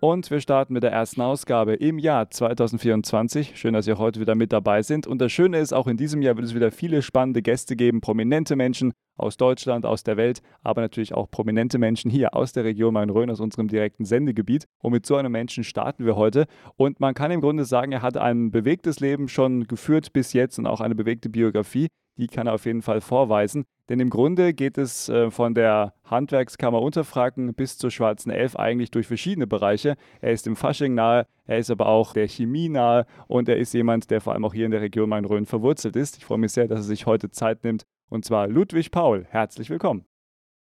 Und wir starten mit der ersten Ausgabe im Jahr 2024. Schön, dass ihr heute wieder mit dabei sind. Und das Schöne ist, auch in diesem Jahr wird es wieder viele spannende Gäste geben, prominente Menschen aus Deutschland, aus der Welt, aber natürlich auch prominente Menschen hier aus der Region Main-Rhön, aus unserem direkten Sendegebiet. Und mit so einem Menschen starten wir heute. Und man kann im Grunde sagen, er hat ein bewegtes Leben schon geführt bis jetzt und auch eine bewegte Biografie. Die kann er auf jeden Fall vorweisen. Denn im Grunde geht es äh, von der Handwerkskammer Unterfranken bis zur Schwarzen Elf eigentlich durch verschiedene Bereiche. Er ist dem Fasching nahe, er ist aber auch der Chemie nahe und er ist jemand, der vor allem auch hier in der Region Main-Rhön verwurzelt ist. Ich freue mich sehr, dass er sich heute Zeit nimmt. Und zwar Ludwig Paul. Herzlich willkommen.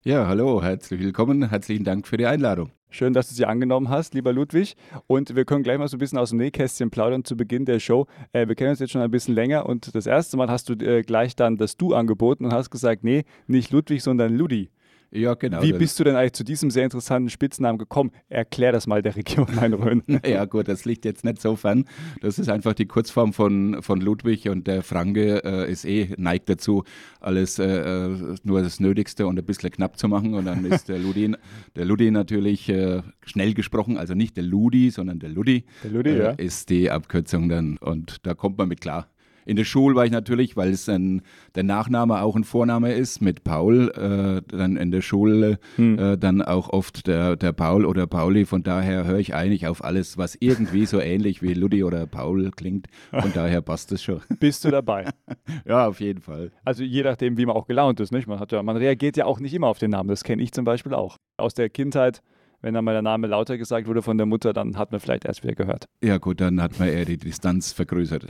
Ja, hallo, herzlich willkommen. Herzlichen Dank für die Einladung. Schön, dass du sie angenommen hast, lieber Ludwig. Und wir können gleich mal so ein bisschen aus dem Nähkästchen plaudern zu Beginn der Show. Äh, wir kennen uns jetzt schon ein bisschen länger und das erste Mal hast du äh, gleich dann das Du angeboten und hast gesagt, nee, nicht Ludwig, sondern Ludi. Ja, genau. Wie bist du denn eigentlich zu diesem sehr interessanten Spitznamen gekommen? Erklär das mal der Region Main-Rhön. ja, gut, das liegt jetzt nicht so fern. Das ist einfach die Kurzform von, von Ludwig und der Franke äh, ist eh neigt dazu, alles äh, äh nur das Nötigste und ein bisschen knapp zu machen. Und dann ist der Ludi, der Ludi natürlich äh, schnell gesprochen, also nicht der Ludi, sondern der Ludi. Der Ludi, äh, ja. Ist die Abkürzung dann und da kommt man mit klar. In der Schule war ich natürlich, weil es ein, der Nachname auch ein Vorname ist, mit Paul, äh, dann in der Schule hm. äh, dann auch oft der, der Paul oder Pauli. Von daher höre ich eigentlich auf alles, was irgendwie so ähnlich wie Ludi oder Paul klingt. Von daher passt es schon. Bist du dabei? ja, auf jeden Fall. Also je nachdem, wie man auch gelaunt ist. Nicht? Man, hat ja, man reagiert ja auch nicht immer auf den Namen. Das kenne ich zum Beispiel auch. Aus der Kindheit wenn dann mal der Name lauter gesagt wurde von der Mutter, dann hat man vielleicht erst wieder gehört. Ja gut, dann hat man eher die Distanz vergrößert.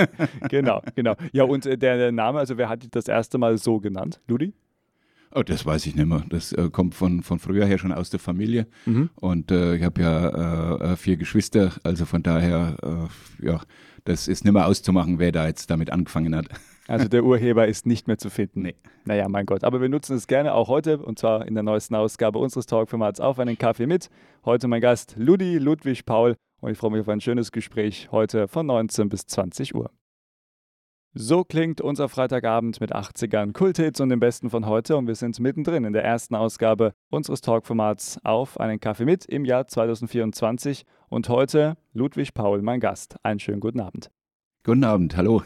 genau, genau. Ja, und äh, der, der, Name, also wer hat dich das erste Mal so genannt? Ludi? Oh, das weiß ich nicht mehr. Das äh, kommt von, von früher her schon aus der Familie. Mhm. Und äh, ich habe ja äh, vier Geschwister, also von daher, äh, ja, das ist nicht mehr auszumachen, wer da jetzt damit angefangen hat. Also der Urheber ist nicht mehr zu finden. Nee. Naja, mein Gott. Aber wir nutzen es gerne auch heute und zwar in der neuesten Ausgabe unseres Talkformats auf einen Kaffee mit. Heute mein Gast Ludi Ludwig Paul und ich freue mich auf ein schönes Gespräch heute von 19 bis 20 Uhr. So klingt unser Freitagabend mit 80ern, Kulthits und dem Besten von heute und wir sind mittendrin in der ersten Ausgabe unseres Talkformats auf einen Kaffee mit im Jahr 2024 und heute Ludwig Paul, mein Gast. Einen schönen guten Abend. Guten Abend, hallo.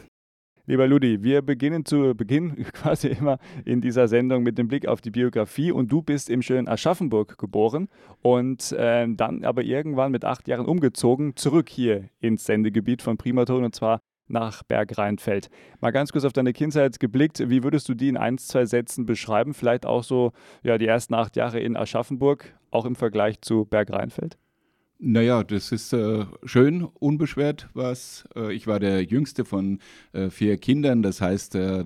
Lieber Ludi, wir beginnen zu Beginn quasi immer in dieser Sendung mit dem Blick auf die Biografie und du bist im schönen Aschaffenburg geboren und äh, dann aber irgendwann mit acht Jahren umgezogen, zurück hier ins Sendegebiet von Primaton und zwar nach Bergrheinfeld. Mal ganz kurz auf deine Kindheit geblickt, wie würdest du die in ein, zwei Sätzen beschreiben? Vielleicht auch so ja, die ersten acht Jahre in Aschaffenburg, auch im Vergleich zu Bergrheinfeld? Naja, das ist äh, schön, unbeschwert was. Äh, ich war der jüngste von äh, vier Kindern, das heißt, äh,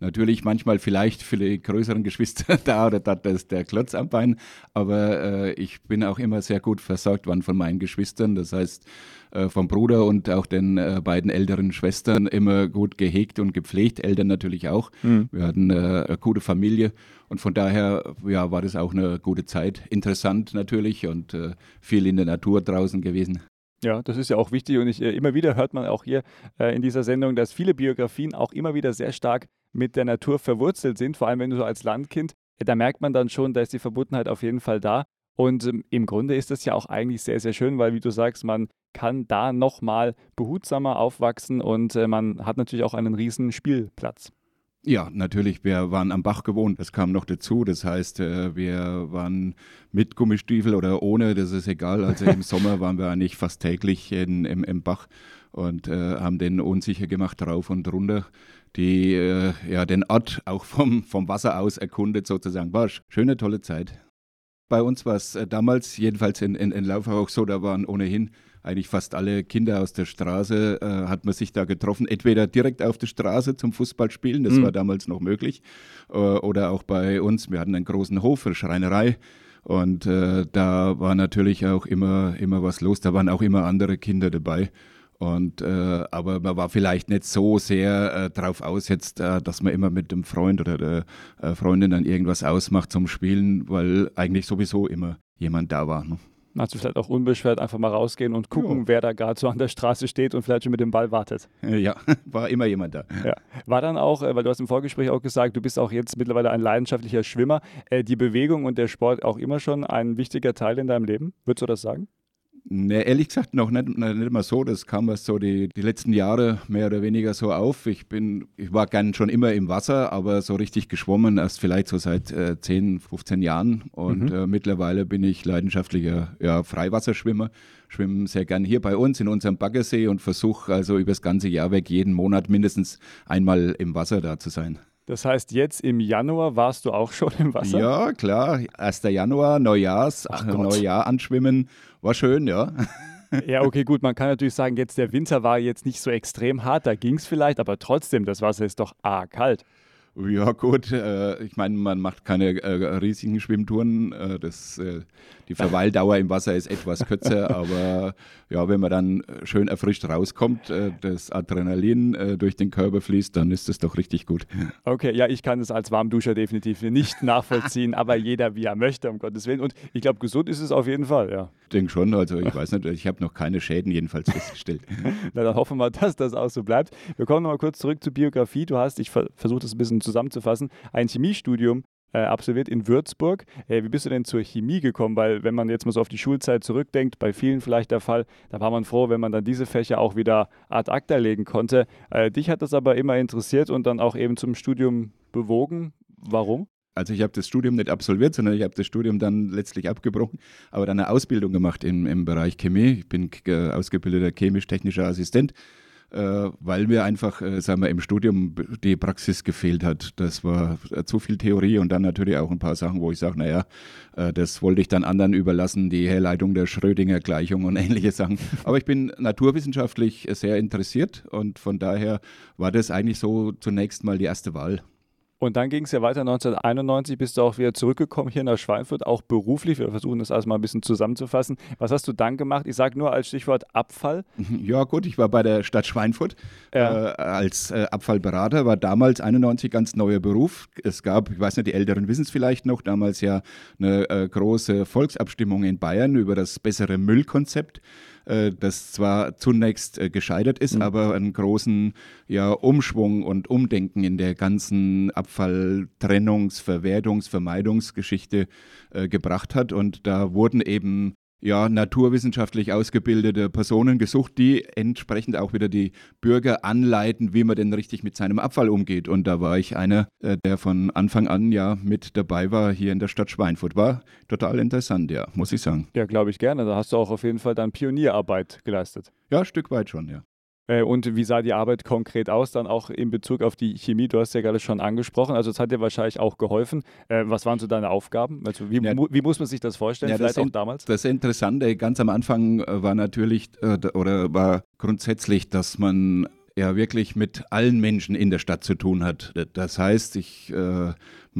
natürlich manchmal vielleicht für die größeren Geschwister da oder da ist der Klotz am Bein, aber äh, ich bin auch immer sehr gut versorgt worden von meinen Geschwistern, das heißt, äh, vom Bruder und auch den äh, beiden älteren Schwestern immer gut gehegt und gepflegt, Eltern natürlich auch. Mhm. Wir hatten äh, eine gute Familie und von daher ja, war das auch eine gute Zeit. Interessant natürlich und äh, viel in der Natur draußen gewesen. Ja, das ist ja auch wichtig und ich, äh, immer wieder hört man auch hier äh, in dieser Sendung, dass viele Biografien auch immer wieder sehr stark mit der Natur verwurzelt sind, vor allem wenn du so als Landkind, da merkt man dann schon, da ist die Verbundenheit auf jeden Fall da. Und ähm, im Grunde ist das ja auch eigentlich sehr, sehr schön, weil, wie du sagst, man kann da nochmal behutsamer aufwachsen und äh, man hat natürlich auch einen riesen Spielplatz. Ja, natürlich. Wir waren am Bach gewohnt. Das kam noch dazu. Das heißt, äh, wir waren mit Gummistiefel oder ohne, das ist egal. Also im Sommer waren wir eigentlich fast täglich in, im, im Bach und äh, haben den unsicher gemacht, rauf und runter. Die, äh, ja, den Ort auch vom, vom Wasser aus erkundet sozusagen. War schöne, tolle Zeit. Bei uns war es äh, damals, jedenfalls in, in, in Laufach auch so, da waren ohnehin eigentlich fast alle Kinder aus der Straße, äh, hat man sich da getroffen. Entweder direkt auf der Straße zum Fußballspielen, das mhm. war damals noch möglich, äh, oder auch bei uns. Wir hatten einen großen Hof für Schreinerei. Und äh, da war natürlich auch immer, immer was los. Da waren auch immer andere Kinder dabei. Und äh, aber man war vielleicht nicht so sehr äh, drauf aus jetzt, äh, dass man immer mit dem Freund oder der äh, Freundin dann irgendwas ausmacht zum Spielen, weil eigentlich sowieso immer jemand da war. Ne? Also vielleicht auch unbeschwert einfach mal rausgehen und gucken, ja. wer da gerade so an der Straße steht und vielleicht schon mit dem Ball wartet. Ja, war immer jemand da. Ja. War dann auch, äh, weil du hast im Vorgespräch auch gesagt, du bist auch jetzt mittlerweile ein leidenschaftlicher Schwimmer, äh, die Bewegung und der Sport auch immer schon ein wichtiger Teil in deinem Leben? Würdest du das sagen? Ne, ehrlich gesagt noch nicht, nicht mal so. Das kam erst so die, die letzten Jahre mehr oder weniger so auf. Ich bin, ich war gern schon immer im Wasser, aber so richtig geschwommen erst vielleicht so seit äh, 10, 15 Jahren. Und mhm. äh, mittlerweile bin ich leidenschaftlicher ja, Freiwasserschwimmer. Schwimme sehr gern hier bei uns in unserem Baggersee und versuche also über das ganze Jahr weg jeden Monat mindestens einmal im Wasser da zu sein. Das heißt, jetzt im Januar warst du auch schon im Wasser? Ja, klar. 1. Januar, Neujahrs, Neujahr anschwimmen. War schön, ja. Ja, okay, gut. Man kann natürlich sagen, jetzt der Winter war jetzt nicht so extrem hart, da ging es vielleicht, aber trotzdem, das Wasser ist doch arg kalt. Ja, gut. Äh, ich meine, man macht keine äh, riesigen Schwimmtouren. Äh, das, äh, die Verweildauer im Wasser ist etwas kürzer, aber ja, wenn man dann schön erfrischt rauskommt, äh, das Adrenalin äh, durch den Körper fließt, dann ist das doch richtig gut. Okay, ja, ich kann es als Warmduscher definitiv nicht nachvollziehen, aber jeder wie er möchte, um Gottes Willen. Und ich glaube, gesund ist es auf jeden Fall, ja. Ich denke schon. Also, ich weiß nicht, ich habe noch keine Schäden jedenfalls festgestellt. Na, dann hoffen wir, dass das auch so bleibt. Wir kommen nochmal kurz zurück zur Biografie. Du hast, ich versuche das ein bisschen zusammenzufassen, ein Chemiestudium äh, absolviert in Würzburg. Äh, wie bist du denn zur Chemie gekommen? Weil wenn man jetzt mal so auf die Schulzeit zurückdenkt, bei vielen vielleicht der Fall, da war man froh, wenn man dann diese Fächer auch wieder ad acta legen konnte. Äh, dich hat das aber immer interessiert und dann auch eben zum Studium bewogen. Warum? Also ich habe das Studium nicht absolviert, sondern ich habe das Studium dann letztlich abgebrochen, aber dann eine Ausbildung gemacht im, im Bereich Chemie. Ich bin äh, ausgebildeter chemisch-technischer Assistent weil mir einfach, äh, sagen wir, im Studium die Praxis gefehlt hat. Das war äh, zu viel Theorie und dann natürlich auch ein paar Sachen, wo ich sage, naja, äh, das wollte ich dann anderen überlassen, die Herleitung der Schrödinger-Gleichung und ähnliche Sachen. Aber ich bin naturwissenschaftlich sehr interessiert und von daher war das eigentlich so zunächst mal die erste Wahl. Und dann ging es ja weiter. 1991 bist du auch wieder zurückgekommen hier nach Schweinfurt, auch beruflich. Wir versuchen das erstmal ein bisschen zusammenzufassen. Was hast du dann gemacht? Ich sage nur als Stichwort Abfall. Ja, gut, ich war bei der Stadt Schweinfurt ja. äh, als äh, Abfallberater, war damals 91 ganz neuer Beruf. Es gab, ich weiß nicht, die Älteren wissen es vielleicht noch, damals ja eine äh, große Volksabstimmung in Bayern über das bessere Müllkonzept. Äh, das zwar zunächst äh, gescheitert ist, mhm. aber einen großen ja, Umschwung und Umdenken in der ganzen Abfalltrennungs-, Verwertungs-, Vermeidungsgeschichte äh, gebracht hat. Und da wurden eben ja, naturwissenschaftlich ausgebildete Personen gesucht, die entsprechend auch wieder die Bürger anleiten, wie man denn richtig mit seinem Abfall umgeht. Und da war ich einer, äh, der von Anfang an ja mit dabei war hier in der Stadt Schweinfurt. War total interessant, ja, muss ich sagen. Ja, glaube ich gerne. Da hast du auch auf jeden Fall dann Pionierarbeit geleistet. Ja, ein Stück weit schon, ja. Äh, und wie sah die Arbeit konkret aus, dann auch in Bezug auf die Chemie? Du hast ja gerade schon angesprochen, also es hat dir wahrscheinlich auch geholfen. Äh, was waren so deine Aufgaben? Also wie, ja, wie muss man sich das vorstellen, ja, vielleicht das auch damals? Das Interessante ganz am Anfang äh, war natürlich oder war grundsätzlich, dass man ja wirklich mit allen Menschen in der Stadt zu tun hat. Das heißt, ich äh,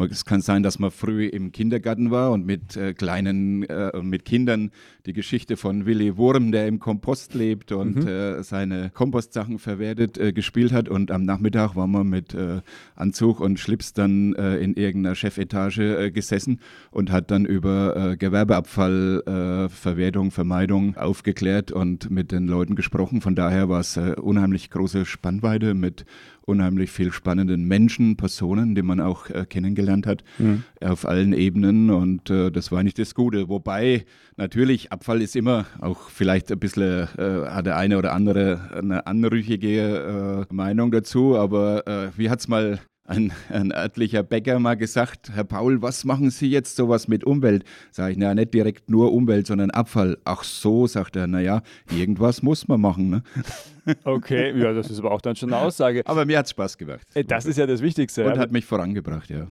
es kann sein, dass man früh im Kindergarten war und mit äh, kleinen, äh, mit Kindern die Geschichte von Willy Wurm, der im Kompost lebt und mhm. äh, seine Kompostsachen verwertet, äh, gespielt hat. Und am Nachmittag war man mit äh, Anzug und Schlips dann in irgendeiner Chefetage gesessen und hat dann über Gewerbeabfall, Verwertung, Vermeidung aufgeklärt und mit den Leuten gesprochen. Von daher war es unheimlich große Spannweite mit unheimlich viel spannenden Menschen, Personen, die man auch äh, kennengelernt hat, mhm. auf allen Ebenen. Und äh, das war nicht das Gute. Wobei natürlich Abfall ist immer auch vielleicht ein bisschen, äh, hat der eine oder andere eine anrüchige äh, Meinung dazu. Aber äh, wie hat es mal ein, ein örtlicher Bäcker mal gesagt, Herr Paul, was machen Sie jetzt sowas mit Umwelt? Sag ich, naja, nicht direkt nur Umwelt, sondern Abfall. Ach so, sagt er, naja, irgendwas muss man machen. Ne? Okay, ja, das ist aber auch dann schon eine Aussage. Aber mir hat es Spaß gemacht. Äh, das ist ja das Wichtigste. Und hat mich vorangebracht, ja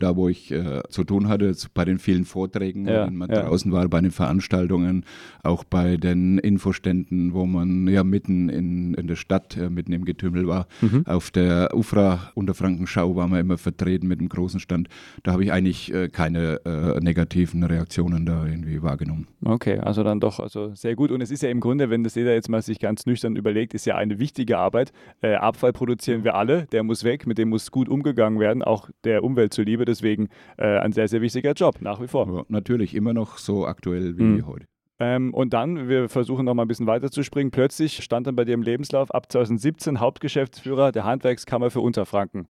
da wo ich äh, zu tun hatte, bei den vielen Vorträgen, ja, wenn man ja. draußen war, bei den Veranstaltungen, auch bei den Infoständen, wo man ja mitten in, in der Stadt, äh, mitten im Getümmel war. Mhm. Auf der UFRA Unterfrankenschau war man immer vertreten mit einem großen Stand. Da habe ich eigentlich äh, keine äh, negativen Reaktionen da irgendwie wahrgenommen. Okay, also dann doch also sehr gut. Und es ist ja im Grunde, wenn das jeder jetzt mal sich ganz nüchtern überlegt, ist ja eine wichtige Arbeit. Äh, Abfall produzieren wir alle, der muss weg, mit dem muss gut umgegangen werden, auch der Umwelt zuliebe deswegen äh, ein sehr, sehr wichtiger Job, nach wie vor. Ja, natürlich immer noch so aktuell wie mhm. heute. Ähm, und dann, wir versuchen noch mal ein bisschen weiter zu springen, plötzlich stand dann bei dir im Lebenslauf ab 2017 Hauptgeschäftsführer der Handwerkskammer für Unterfranken.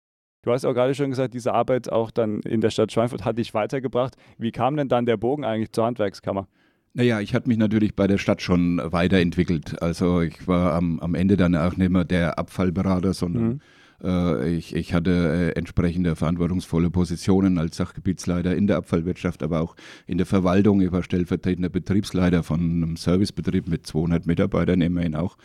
Du hast auch gerade schon gesagt, diese Arbeit auch dann in der Stadt Schweinfurt hat dich weitergebracht. Wie kam denn dann der Bogen eigentlich zur Handwerkskammer? Naja, ich hatte mich natürlich bei der Stadt schon weiterentwickelt. Also ich war am, am Ende dann auch nicht mehr der Abfallberater, sondern mhm. Äh, ich, ich hatte äh, entsprechende verantwortungsvolle Positionen als Sachgebietsleiter in der Abfallwirtschaft, aber auch in der Verwaltung. Ich war stellvertretender Betriebsleiter von einem Servicebetrieb mit 200 Mitarbeitern immerhin auch.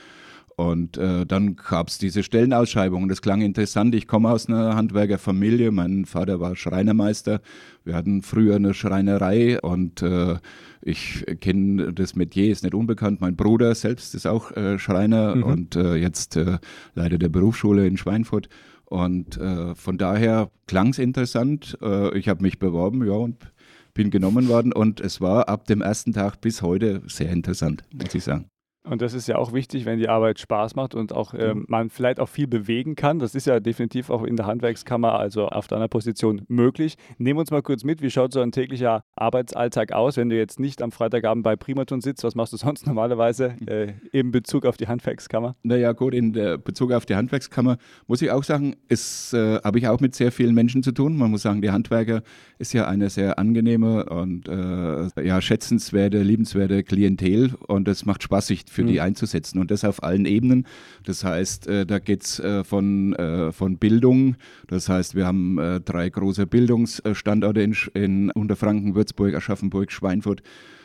Und äh, dann gab es diese Stellenausschreibung. Das klang interessant. Ich komme aus einer Handwerkerfamilie. Mein Vater war Schreinermeister. Wir hatten früher eine Schreinerei und äh, ich kenne das Metier, ist nicht unbekannt. Mein Bruder selbst ist auch äh, Schreiner mhm. und äh, jetzt äh, Leiter der Berufsschule in Schweinfurt. Und äh, von daher klang es interessant. ich habe mich beworben, ja, und bin genommen worden. Und es war ab dem ersten Tag bis heute sehr interessant, muss ich sagen. Und das ist ja auch wichtig, wenn die Arbeit Spaß macht und auch äh, man vielleicht auch viel bewegen kann. Das ist ja definitiv auch in der Handwerkskammer, also auf deiner Position möglich. Nehmen wir uns mal kurz mit, wie schaut so ein täglicher Arbeitsalltag aus, wenn du jetzt nicht am Freitagabend bei Primaton sitzt? Was machst du sonst normalerweise äh, in Bezug auf die Handwerkskammer? Naja, gut, in Bezug auf die Handwerkskammer muss ich auch sagen, es äh, habe ich auch mit sehr vielen Menschen zu tun. Man muss sagen, die Handwerker ist ja eine sehr angenehme und äh, ja, schätzenswerte, liebenswerte Klientel und es macht Spaß, sich für mhm. die einzusetzen und das auf allen Ebenen. Das heißt, äh, da geht es äh, von, äh, von Bildung, das heißt, wir haben äh, drei große Bildungsstandorte in, in Unterfranken, Würzburg, Aschaffenburg, Schweinfurt.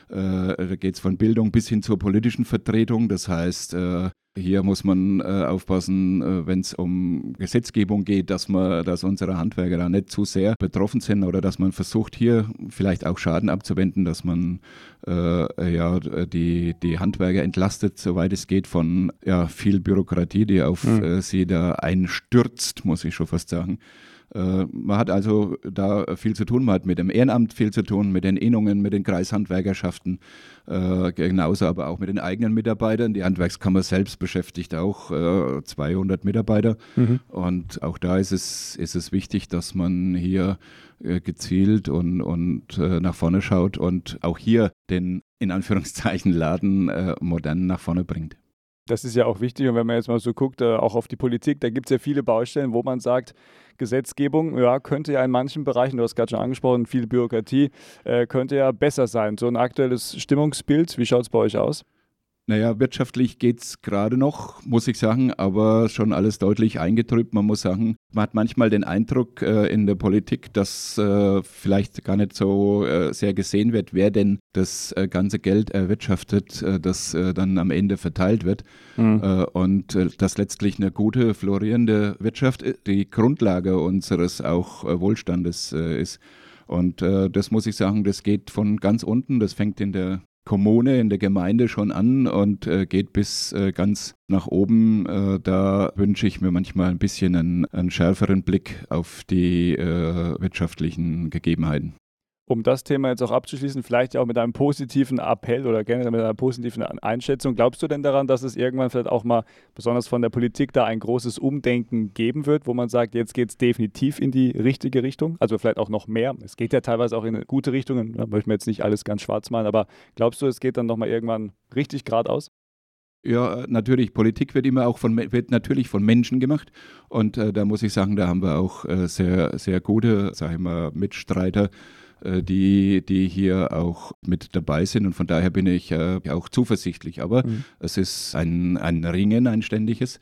Äh, da geht es von Bildung bis hin zur politischen Vertretung. Das heißt, äh, hier muss man äh, aufpassen, wenn es um Gesetzgebung geht, dass man, dass unsere Handwerker da nicht zu sehr betroffen sind oder dass man versucht, hier vielleicht auch Schaden abzuwenden, dass man ja die, die Handwerker entlastet, soweit es geht, von ja, viel Bürokratie, die auf mhm. sie da einstürzt, muss ich schon fast sagen. Äh, man hat also da viel zu tun. Man hat mit dem Ehrenamt viel zu tun, mit den Innungen, mit den Kreishandwerkerschaften, äh, genauso aber auch mit den eigenen Mitarbeitern. Die Handwerkskammer selbst beschäftigt auch 200 äh, Mitarbeiter. Mhm. Und auch da ist es, ist es wichtig, dass man hier gezielt und, und nach vorne schaut und auch hier den in Anführungszeichen Laden modern nach vorne bringt. Das ist ja auch wichtig. Und wenn man jetzt mal so guckt, äh, auch auf die Politik, da gibt es ja viele Baustellen, wo man sagt, Gesetzgebung, ja, könnte ja in manchen Bereichen, du hast gerade schon angesprochen, viel Bürokratie, äh, könnte ja besser sein. So ein aktuelles Stimmungsbild, wie schaut es bei euch aus? Naja, wirtschaftlich geht es gerade noch, muss ich sagen, aber schon alles deutlich eingetrübt. Man muss sagen, man hat manchmal den Eindruck äh, in der Politik, dass äh, vielleicht gar nicht so äh, sehr gesehen wird, wer denn das äh, ganze Geld erwirtschaftet, äh, das äh, dann am Ende verteilt wird. Mhm. und dass letztlich eine gute, florierende Wirtschaft die Grundlage unseres auch Wohlstandes ist. Und äh, das muss ich sagen, das geht von ganz unten, das fängt in der Kommune, in der Gemeinde schon an und äh, geht bis äh, ganz nach oben. Äh, da wünsche ich mir manchmal ein bisschen einen, einen schärferen Blick auf die äh, wirtschaftlichen Gegebenheiten um das Thema jetzt auch abzuschließen, vielleicht auch mit einem positiven Appell oder generell mit einer positiven Einschätzung. Glaubst du denn daran, dass es irgendwann vielleicht auch mal, besonders von der Politik, da ein großes Umdenken geben wird, wo man sagt, jetzt geht es definitiv in die richtige Richtung? Also vielleicht auch noch mehr. Es geht ja teilweise auch in gute Richtungen. Da möchten wir jetzt nicht alles ganz schwarz malen, aber glaubst du, es geht dann nochmal irgendwann richtig geradeaus? Ja, natürlich. Politik wird immer auch von wird natürlich von Menschen gemacht und äh, da muss ich sagen, da haben wir auch äh, sehr sehr gute, sage ich mal, Mitstreiter die, die hier auch mit dabei sind. Und von daher bin ich äh, auch zuversichtlich. Aber mhm. es ist ein, ein Ringen, ein ständiges.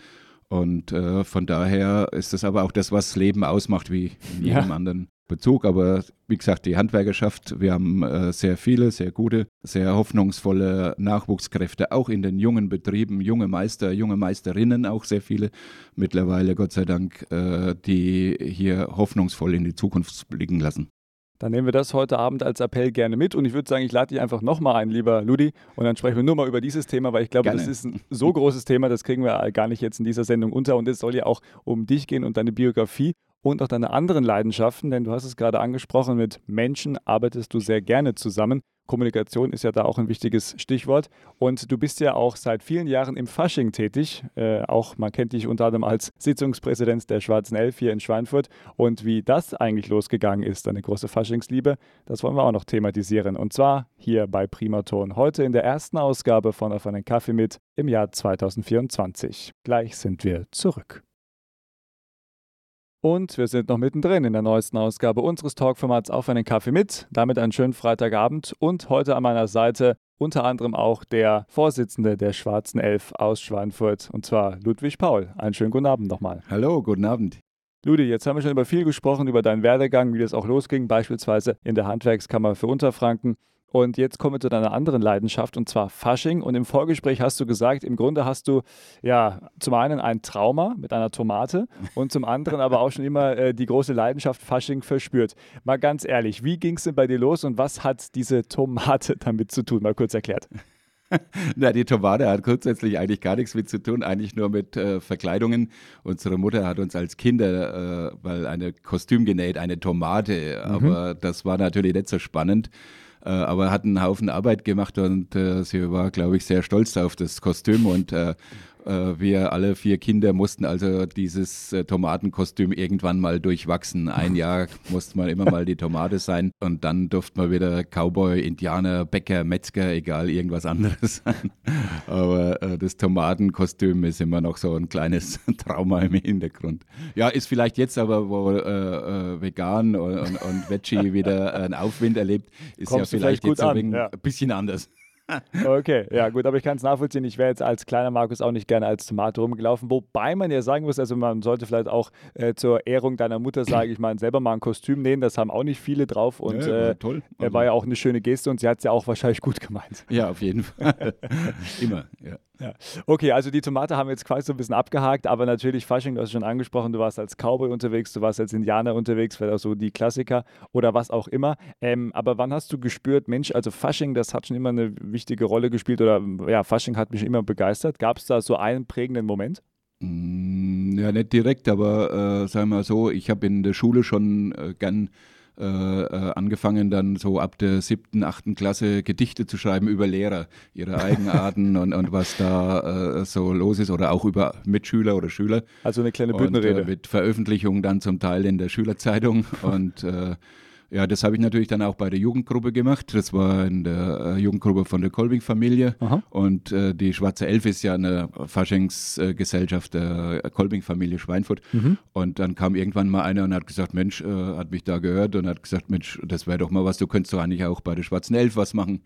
Und äh, von daher ist das aber auch das, was Leben ausmacht, wie in jedem ja. anderen Bezug. Aber wie gesagt, die Handwerkerschaft, wir haben äh, sehr viele, sehr gute, sehr hoffnungsvolle Nachwuchskräfte, auch in den jungen Betrieben, junge Meister, junge Meisterinnen, auch sehr viele mittlerweile, Gott sei Dank, äh, die hier hoffnungsvoll in die Zukunft blicken lassen. Dann nehmen wir das heute Abend als Appell gerne mit und ich würde sagen, ich lade dich einfach nochmal ein, lieber Ludi, und dann sprechen wir nur mal über dieses Thema, weil ich glaube, gerne. das ist ein so großes Thema, das kriegen wir gar nicht jetzt in dieser Sendung unter und es soll ja auch um dich gehen und deine Biografie und auch deine anderen Leidenschaften, denn du hast es gerade angesprochen, mit Menschen arbeitest du sehr gerne zusammen Kommunikation ist ja da auch ein wichtiges Stichwort. Und du bist ja auch seit vielen Jahren im Fasching tätig. Äh, auch man kennt dich unter anderem als Sitzungspräsident der Schwarzen Elf hier in Schweinfurt. Und wie das eigentlich losgegangen ist, eine große Faschingsliebe, das wollen wir auch noch thematisieren. Und zwar hier bei Primaton. Heute in der ersten Ausgabe von Auf einen Kaffee mit im Jahr 2024. Gleich sind wir zurück. Und wir sind noch mittendrin in der neuesten Ausgabe unseres Talkformats Auf einen Kaffee mit. Damit einen schönen Freitagabend und heute an meiner Seite unter anderem auch der Vorsitzende der Schwarzen Elf aus Schweinfurt und zwar Ludwig Paul. Einen schönen guten Abend nochmal. Hallo, guten Abend. Ludi, jetzt haben wir schon über viel gesprochen, über deinen Werdegang, wie das auch losging, beispielsweise in der Handwerkskammer für Unterfranken. Und jetzt kommen wir zu deiner anderen Leidenschaft und zwar Fasching. Und im Vorgespräch hast du gesagt, im Grunde hast du ja zum einen ein Trauma mit einer Tomate und zum anderen aber auch schon immer äh, die große Leidenschaft Fasching verspürt. Mal ganz ehrlich, wie ging es denn bei dir los und was hat diese Tomate damit zu tun? Mal kurz erklärt. Na, die Tomate hat grundsätzlich eigentlich gar nichts mit zu tun, eigentlich nur mit äh, Verkleidungen. Unsere Mutter hat uns als Kinder äh, mal eine Kostüm genäht, eine Tomate, mhm. aber das war natürlich nicht so spannend. Äh, aber hat einen Haufen Arbeit gemacht und äh, sie war, glaube ich, sehr stolz auf das Kostüm und äh, wir alle vier Kinder mussten also dieses äh, Tomatenkostüm irgendwann mal durchwachsen. Ein Jahr musste man immer mal die Tomate sein und dann durfte man wieder Cowboy, Indianer, Bäcker, Metzger, egal, irgendwas anderes sein. Aber äh, das Tomatenkostüm ist immer noch so ein kleines Trauma im Hintergrund. Ja, ist vielleicht jetzt aber, wo äh, äh vegan und, und, und Veggie wieder einen Aufwind erlebt, ist Kommst ja vielleicht, vielleicht jetzt ein ja. bisschen anders. Okay, ja gut, aber ich kann es nachvollziehen. Ich wäre jetzt als kleiner Markus auch nicht gerne als Tomate rumgelaufen. Wobei man ja sagen muss, also man sollte vielleicht auch äh, zur Ehrung deiner Mutter sagen, ich meine, selber mal ein Kostüm nähen, das haben auch nicht viele drauf. Und ja, äh, toll. Also. er war ja auch eine schöne Geste und sie hat es ja auch wahrscheinlich gut gemeint. Ja, auf jeden Fall. Immer, ja. Ja. Okay, also die Tomate haben wir jetzt quasi so ein bisschen abgehakt, aber natürlich Fasching, du hast schon angesprochen, du warst als Cowboy unterwegs, du warst als Indianer unterwegs, vielleicht auch so die Klassiker oder was auch immer. Ähm, aber wann hast du gespürt, Mensch, also Fasching, das hat schon immer eine wichtige Rolle gespielt oder ja, Fasching hat mich immer begeistert. Gab es da so einen prägenden Moment? Mm, ja, nicht direkt, aber äh, sagen wir mal so, ich habe in der Schule schon äh, gern äh, äh, angefangen, dann so ab der siebten, achten Klasse Gedichte zu schreiben über Lehrer, ihre Eigenarten und, und was da äh, so los ist oder auch über Mitschüler oder Schüler. Also eine kleine Bühnenrede. Und, äh, mit Veröffentlichung dann zum Teil in der Schülerzeitung und äh, ja, das habe ich natürlich dann auch bei der Jugendgruppe gemacht. Das war in der äh, Jugendgruppe von der Kolbing-Familie. Und äh, die Schwarze Elf ist ja eine Faschingsgesellschaft der Kolbing-Familie Schweinfurt. Mhm. Und dann kam irgendwann mal einer und hat gesagt, Mensch, äh, hat mich da gehört und hat gesagt, Mensch, das wäre doch mal was, du könntest doch eigentlich auch bei der Schwarzen Elf was machen.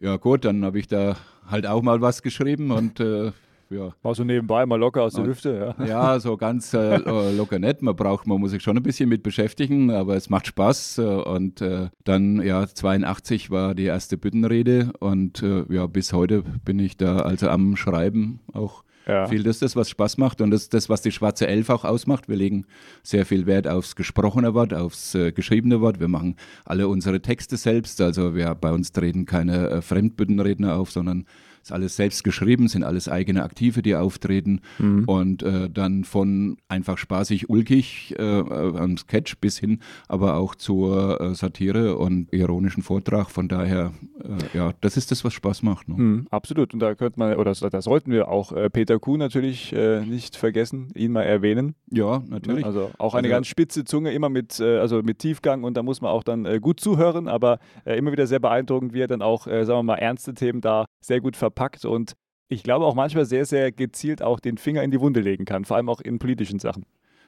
Ja gut, dann habe ich da halt auch mal was geschrieben und äh, ja. War so nebenbei mal locker aus der Hüfte, ja. Ja, so ganz äh, äh, locker nicht. Man braucht, man muss sich schon ein bisschen mit beschäftigen, aber es macht Spaß. Äh, und äh, dann, ja, 82 war die erste Büttenrede und äh, ja, bis heute bin ich da also am Schreiben auch. Ja. Viel das ist das, was Spaß macht und das ist das, was die Schwarze Elf auch ausmacht. Wir legen sehr viel Wert aufs gesprochene Wort, aufs äh, geschriebene Wort. Wir machen alle unsere Texte selbst. Also wir bei uns treten keine äh, Fremdbüttenredner auf, sondern ist alles selbst geschrieben, sind alles eigene Aktive, die auftreten. Mhm. Und äh, dann von einfach spaßig, ulkig äh, am Sketch bis hin, aber auch zur äh, Satire und ironischen Vortrag. Von daher, äh, ja, das ist das, was Spaß macht. Ne? Mhm, absolut. Und da könnte man, oder da sollten wir auch äh, Peter Kuh natürlich äh, nicht vergessen, ihn mal erwähnen. Ja, natürlich. Also auch eine also, ganz spitze Zunge, immer mit, also mit Tiefgang und da muss man auch dann gut zuhören, aber immer wieder sehr beeindruckend, wie er dann auch, sagen wir mal, ernste Themen da sehr gut verpackt verpackt und ich glaube auch manchmal sehr, sehr gezielt auch den Finger in die Wunde legen kann, vor allem auch in politischen Sachen.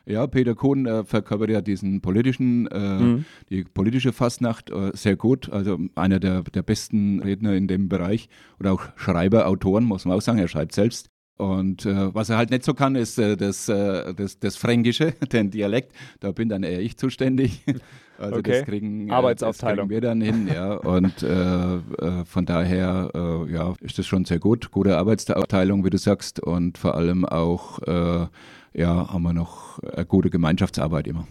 Ja, Peter Kohn äh, verkörpert ja diesen politischen, äh, mhm. die politische Fastnacht äh, sehr gut. Also einer der, der besten Redner in dem Bereich oder auch Schreiber, Autoren, muss man auch sagen. Er schreibt selbst. Und äh, was er halt nicht so kann, ist äh, das, äh, das, das Fränkische, den Dialekt. Da bin dann eher ich zuständig. Also okay. das kriegen, Arbeitsaufteilung. Das kriegen wir dann hin, ja. Und äh, äh, von daher äh, ja, ist das schon sehr gut. Gute Arbeitsaufteilung, wie du sagst. Und vor allem auch ja, haben wir noch eine gute Gemeinschaftsarbeit immer.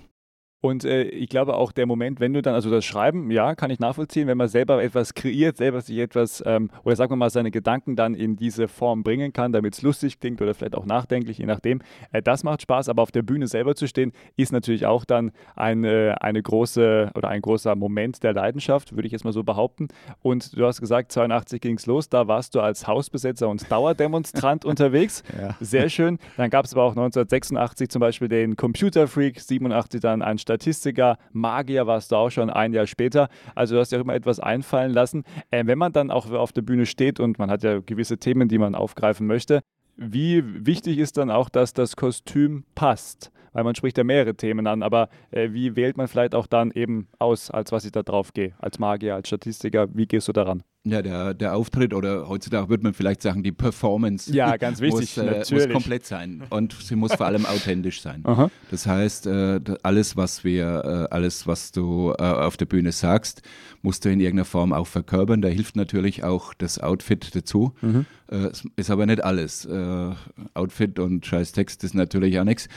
Und äh, ich glaube auch der Moment, wenn du dann, also das Schreiben, ja, kann ich nachvollziehen, wenn man selber etwas kreiert, selber sich etwas, ähm, oder sagen wir mal, seine Gedanken dann in diese Form bringen kann, damit es lustig klingt oder vielleicht auch nachdenklich, je nachdem. Äh, das macht Spaß, aber auf der Bühne selber zu stehen, ist natürlich auch dann eine, eine große oder ein großer Moment der Leidenschaft, würde ich jetzt mal so behaupten. Und du hast gesagt, 82 ging es los, da warst du als Hausbesetzer und Dauerdemonstrant unterwegs. Ja. Sehr schön. Dann gab es aber auch 1986 zum Beispiel den Computer Freak, 87 dann ein Statistiker, Magier warst du auch schon ein Jahr später. Also du hast ja auch immer etwas einfallen lassen. Äh, wenn man dann auch auf der Bühne steht und man hat ja gewisse Themen, die man aufgreifen möchte, wie wichtig ist dann auch, dass das Kostüm passt? Weil man spricht ja mehrere Themen an, aber äh, wie wählt man vielleicht auch dann eben aus, als was ich da drauf gehe? Als Magier, als Statistiker, wie gehst du daran? Ja, der, der Auftritt oder heutzutage würde man vielleicht sagen, die Performance. Ja, ganz wichtig, muss, äh, muss komplett sein und sie muss vor allem authentisch sein. Aha. Das heißt, äh, alles, was wir, äh, alles, was du äh, auf der Bühne sagst, musst du in irgendeiner Form auch verkörpern. Da hilft natürlich auch das Outfit dazu. Mhm. Äh, ist aber nicht alles. Äh, Outfit und scheiß Text ist natürlich auch nichts.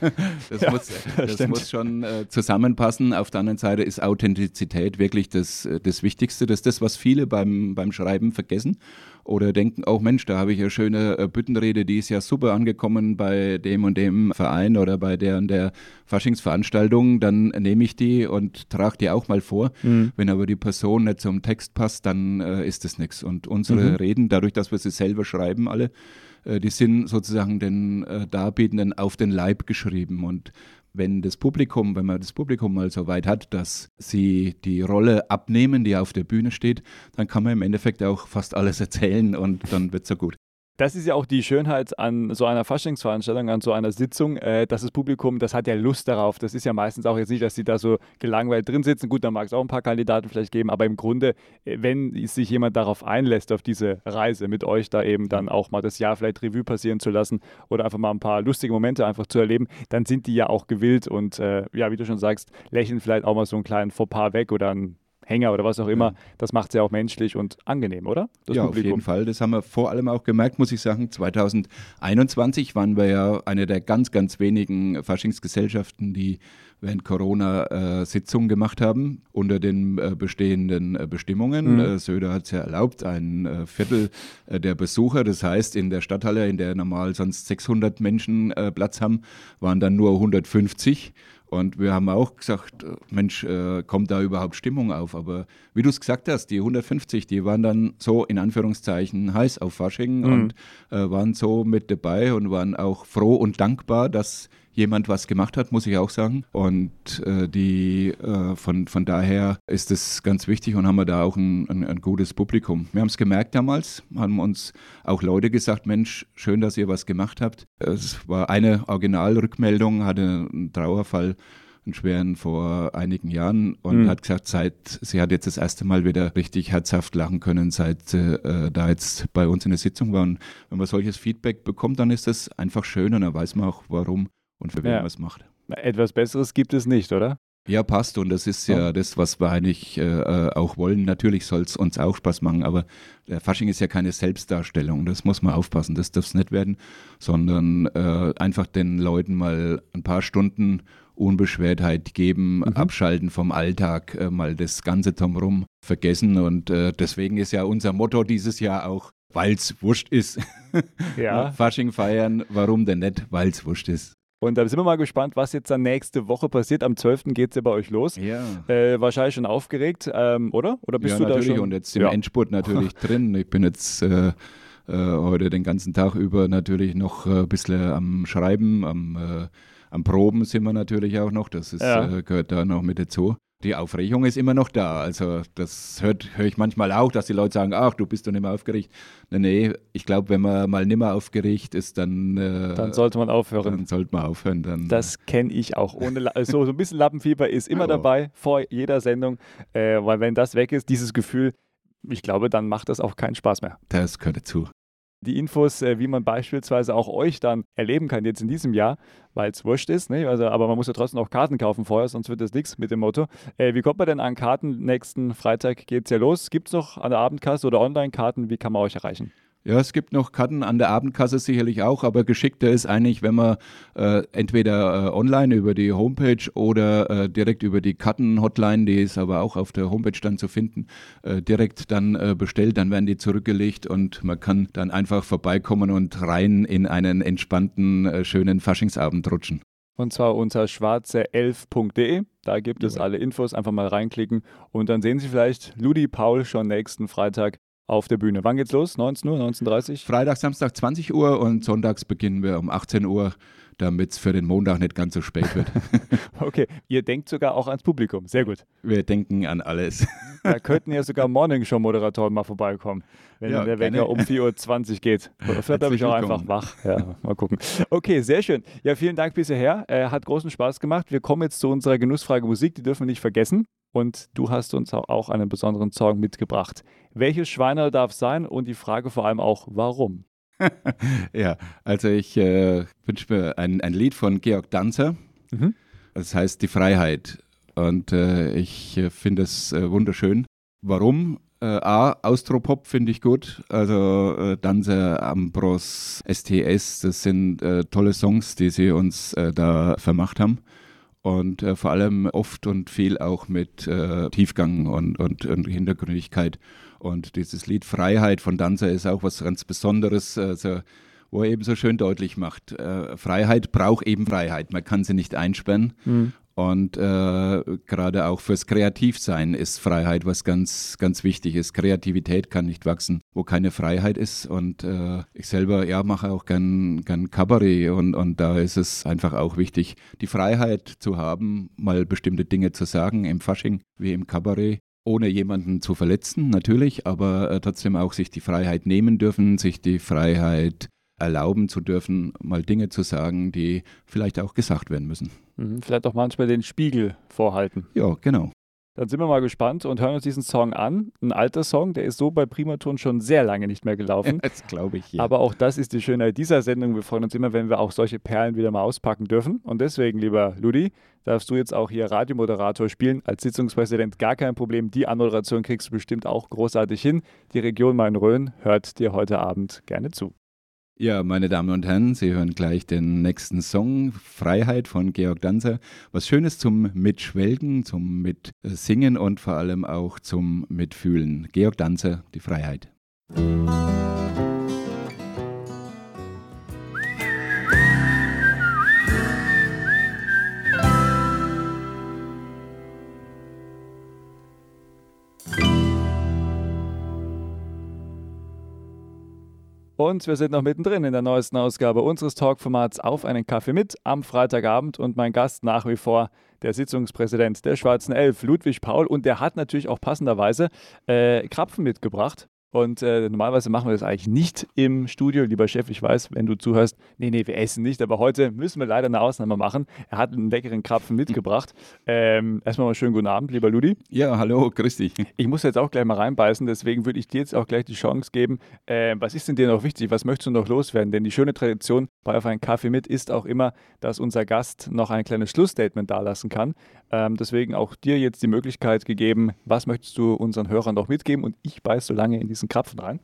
das, ja, muss, das muss schon zusammenpassen. Auf der anderen Seite ist Authentizität wirklich das, das Wichtigste. Das ist das, was viele beim, beim Schreiben vergessen oder denken, auch oh Mensch, da habe ich eine schöne äh, Büttenrede, die ist ja super angekommen bei dem und dem Verein oder bei der und der Faschingsveranstaltung, dann nehme ich die und trage die auch mal vor. Mhm. Wenn aber die Person nicht zum Text passt, dann äh, ist das nichts. Und unsere mhm. Reden, dadurch, dass wir sie selber schreiben, alle, äh, die sind sozusagen den äh, Darbietenden auf den Leib geschrieben. Und wenn das Publikum, wenn man das Publikum mal so weit hat, dass sie die Rolle abnehmen, die auf der Bühne steht, dann kann man im Endeffekt auch fast alles erzählen und dann wird es so gut. Das ist ja auch die Schönheit an so einer Faschingsveranstaltung, an so einer Sitzung, äh, dass das Publikum, das hat ja Lust darauf. Das ist ja meistens auch jetzt nicht, dass sie da so gelangweilt drin sitzen. Gut, da mag es auch ein paar Kandidaten vielleicht geben, aber im Grunde, äh, wenn sich jemand darauf einlässt, auf diese Reise mit euch da eben dann auch mal das Jahr vielleicht Revue passieren zu lassen oder einfach mal ein paar lustige Momente einfach zu erleben, dann sind die ja auch gewillt und äh, ja, wie du schon sagst, lächeln vielleicht auch mal so einen kleinen Fauxpas weg oder ein Hänger oder was auch immer. Ja. Das macht es ja auch menschlich und angenehm, oder? Das ja, Publikum. auf jeden Fall. Das haben wir vor allem auch gemerkt, muss ich sagen. 2021 waren wir ja eine der ganz, ganz wenigen Faschingsgesellschaften, die während Corona äh, Sitzungen gemacht haben unter den äh, bestehenden äh, Bestimmungen. Mhm. Äh, Söder hat es ja erlaubt, ein äh, Viertel äh, der Besucher, das heißt in der Stadthalle, in der normal sonst 600 Menschen Platz haben, waren dann nur 150. Und wir haben auch gesagt, Mensch, äh, kommt da überhaupt Stimmung auf? Aber wie du es gesagt hast, die 150, die waren dann so in Anführungszeichen heiß auf Fasching mhm. und äh, waren so mit dabei und waren auch froh und dankbar, dass jemand was gemacht hat, muss ich auch sagen. Und äh, die, äh, von, von daher ist es ganz wichtig und haben wir da auch ein, ein, ein gutes Publikum. Wir haben es gemerkt damals, haben uns auch Leute gesagt, Mensch, schön, dass ihr was gemacht habt. Es war eine Originalrückmeldung, hatte einen Trauerfall einen schweren vor einigen Jahren und mhm. hat gesagt, seit sie hat jetzt das erste Mal wieder richtig herzhaft lachen können, seit äh, da jetzt bei uns in der Sitzung war. Und wenn man solches Feedback bekommt, dann ist das einfach schön und dann weiß man auch, warum und für wen ja. man es macht. Etwas Besseres gibt es nicht, oder? Ja, passt. Und das ist ja das, was wir eigentlich äh, äh auch wollen. Natürlich soll es uns auch Spaß machen, aber der Fasching ist ja keine Selbstdarstellung. Das muss man aufpassen. Das darf es nicht werden, sondern äh, einfach den Leuten mal ein paar Stunden Unbeschwertheit geben, mhm. abschalten vom Alltag, äh, mal das Ganze drumherum vergessen. Und äh, deswegen ist ja unser Motto dieses Jahr auch, weil es wurscht ist. Ja. Fasching feiern, warum denn nicht, weil es wurscht ist. Und da sind wir mal gespannt, was jetzt dann nächste Woche passiert. Am 12. geht es ja bei euch los. Ja. Äh, wahrscheinlich schon aufgeregt, ähm, oder? Oder bist ja, du natürlich. da schon? Und jetzt im ja. Endspurt natürlich drin. Ich bin jetzt äh, äh, heute den ganzen Tag über natürlich noch ein bisschen am Schreiben, am, äh, am Proben sind wir natürlich auch noch. Das ist, ja. Äh, gehört da noch mit dazu die Aufregung ist immer noch da. Also das höre hör ich manchmal auch, dass die Leute sagen, ach, du bist doch nicht mehr aufgeregt. Nee, nee, ich glaube, wenn man mal nicht mehr aufgeregt ist, dann... Äh, dann sollte man aufhören. Dann sollte man aufhören. Dann, das kenne ich auch. Ohne, so, so ein bisschen Lappenfieber ist immer oh. dabei, vor jeder Sendung. Äh, weil wenn das weg ist, dieses Gefühl, ich glaube, dann macht das auch keinen Spaß mehr. Das gehört dazu die Infos, äh, wie man beispielsweise auch euch dann erleben kann jetzt in diesem Jahr, weil es wurscht ist. Ne? Also, aber man muss ja trotzdem auch Karten kaufen vorher, sonst wird das nichts mit dem Motto. Äh, wie kommt man denn an Karten? Nächsten Freitag geht es ja los. Gibt es noch an der Abendkasse oder Online-Karten? Wie kann man euch erreichen? Ja, es gibt noch Karten an der Abendkasse sicherlich auch, aber geschickter ist eigentlich, wenn man äh, entweder äh, online über die Homepage oder äh, direkt über die Karten-Hotline, die ist aber auch auf der Homepage dann zu finden, äh, direkt dann äh, bestellt, dann werden die zurückgelegt und man kann dann einfach vorbeikommen und rein in einen entspannten, äh, schönen Faschingsabend rutschen. Und zwar unter schwarze11.de. Da gibt es alle Infos. Einfach mal reinklicken und dann sehen Sie vielleicht Ludi Paul schon nächsten Freitag auf der Bühne. Wann geht's los? 19 Uhr, 19.30 Uhr? Freitag, Samstag 20 Uhr und sonntags beginnen wir um 18 Uhr, damit es für den Montag nicht ganz so spät wird. okay, ihr denkt sogar auch ans Publikum. Sehr gut. Wir denken an alles. Da könnten ja sogar Morning Show Moderatoren mal vorbeikommen, wenn ja, der Wecker um 4.20 Uhr geht. Vielleicht habe ich auch einfach wach. Ja, mal gucken. Okay, sehr schön. Ja, vielen Dank bisher. Äh, hat großen Spaß gemacht. Wir kommen jetzt zu unserer Genussfrage Musik, die dürfen wir nicht vergessen. Und du hast uns auch einen besonderen Song mitgebracht. Welches Schweiner darf sein? Und die Frage vor allem auch, warum? ja, also ich äh, wünsche mir ein, ein Lied von Georg Danzer. Mhm. Das heißt Die Freiheit. Und äh, ich äh, finde es äh, wunderschön. Warum? Äh, A, Austropop finde ich gut. Also äh, Danzer, Ambros, STS, das sind tolle Songs, die sie uns da vermacht haben und äh, vor allem oft und viel auch mit äh, Tiefgang und, und, und, Hintergründigkeit. Und dieses Lied Freiheit von Danzer ist auch was ganz Besonderes, also, wo er eben so schön deutlich macht, äh, Freiheit braucht eben Freiheit. Man kann sie nicht einsperren. Mhm. Und äh, gerade auch fürs Kreativsein ist Freiheit was ganz, ganz wichtig ist. Kreativität kann nicht wachsen, wo keine Freiheit ist. Und äh, ich selber ja mache auch gern, gern Kabarett und, und da ist es einfach auch wichtig, die Freiheit zu haben, mal bestimmte Dinge zu sagen im Fasching wie im Kabarett ohne jemanden zu verletzen, natürlich, aber äh, trotzdem auch sich die Freiheit nehmen dürfen, sich die Freiheit erlauben zu dürfen, mal Dinge zu sagen, die vielleicht auch gesagt werden müssen. Mhm, vielleicht auch manchmal den Spiegel vorhalten. Ja, genau. Dann sind wir mal gespannt und hören uns diesen Song an. Ein alter Song, der ist so bei Primaton schon sehr lange nicht mehr gelaufen. Das glaube ich. Ja. Aber auch das ist die Schönheit dieser Sendung. Wir freuen uns immer, wenn wir auch solche Perlen wieder mal auspacken dürfen. Und deswegen, lieber Ludi, darfst du jetzt auch hier Radiomoderator spielen. Als Sitzungspräsident gar kein Problem. Die Anmoderation kriegst du bestimmt auch großartig hin. Die Region Main-Rhön hört dir heute Abend gerne zu. Ja, meine Damen und Herren, Sie hören gleich den nächsten Song, Freiheit von Georg Danzer. Was Schönes zum Mitschwelgen, zum Mitsingen und vor allem auch zum Mitfühlen. Georg Danzer, die Freiheit. Musik Und wir sind noch mittendrin in der neuesten Ausgabe unseres Talkformats Auf einen Kaffee mit am Freitagabend und mein Gast nach wie vor der Sitzungspräsident der Schwarzen Elf, Ludwig Paul. Und der hat natürlich auch passenderweise äh, Krapfen mitgebracht. Und äh, normalerweise machen wir das eigentlich nicht im Studio. Lieber Chef, ich weiß, wenn du zuhörst, nee, nee, wir essen nicht, aber heute müssen wir leider eine Ausnahme machen. Er hat einen leckeren Krapfen mitgebracht. Ähm, erstmal mal schönen guten Abend, lieber Ludi. Ja, hallo, grüß dich. Ich muss jetzt auch gleich mal reinbeißen, deswegen würde ich dir jetzt auch gleich die Chance geben. Äh, was ist denn dir noch wichtig? Was möchtest du noch loswerden? Denn die schöne Tradition bei Auf einen Kaffee mit ist auch immer, dass unser Gast noch ein kleines Schlussstatement dalassen kann. Ähm, deswegen auch dir jetzt die Möglichkeit gegeben, was möchtest du unseren Hörern noch mitgeben? Und ich beiße so lange in diesen Krapfen rein.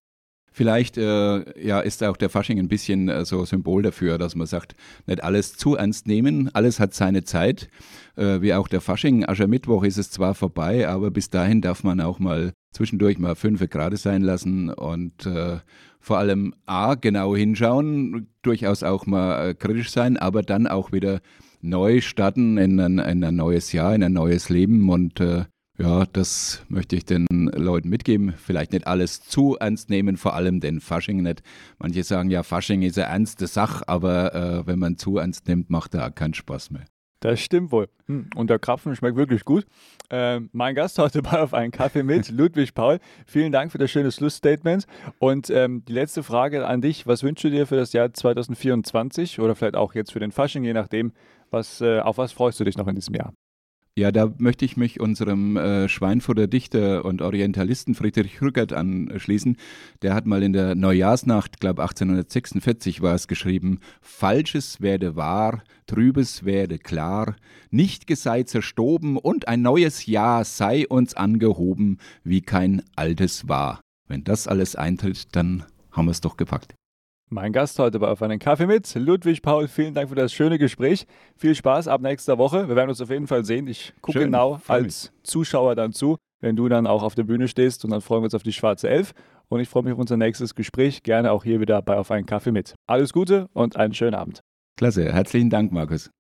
Vielleicht äh, ja, ist auch der Fasching ein bisschen äh, so Symbol dafür, dass man sagt, nicht alles zu ernst nehmen, alles hat seine Zeit. Äh, wie auch der Fasching, Aschermittwoch ist es zwar vorbei, aber bis dahin darf man auch mal zwischendurch mal fünf Grad sein lassen und äh, vor allem A, genau hinschauen, durchaus auch mal äh, kritisch sein, aber dann auch wieder neu starten in ein, in ein neues Jahr, in ein neues Leben und äh, ja, das möchte ich den Leuten mitgeben. Vielleicht nicht alles zu ernst nehmen, vor allem den Fasching nicht. Manche sagen ja, Fasching ist eine ernste Sache, aber äh, wenn man zu ernst nimmt, macht er auch keinen Spaß mehr. Das stimmt wohl. Hm. Und der Krapfen schmeckt wirklich gut. Äh, mein Gast heute bei auf einen Kaffee mit, Ludwig Paul. Vielen Dank für das schöne Schlussstatement. Und ähm, die letzte Frage an dich: Was wünschst du dir für das Jahr 2024 oder vielleicht auch jetzt für den Fasching, je nachdem, was, äh, auf was freust du dich noch in diesem Jahr? Ja, da möchte ich mich unserem äh, Schweinfurter Dichter und Orientalisten Friedrich Rückert anschließen. Der hat mal in der Neujahrsnacht, glaube 1846 war es geschrieben, Falsches werde wahr, Trübes werde klar, nicht sei zerstoben und ein neues Jahr sei uns angehoben, wie kein altes war. Wenn das alles eintritt, dann haben wir es doch gepackt. Mein Gast heute bei Auf einen Kaffee mit, Ludwig Paul, vielen Dank für das schöne Gespräch. Viel Spaß ab nächster Woche. Wir werden uns auf jeden Fall sehen. Ich gucke genau als Zuschauer dann zu, wenn du dann auch auf der Bühne stehst und dann freuen wir uns auf die schwarze Elf. Und ich freue mich auf unser nächstes Gespräch. Gerne auch hier wieder bei Auf einen Kaffee mit. Alles Gute und einen schönen Abend. Klasse, herzlichen Dank, Markus.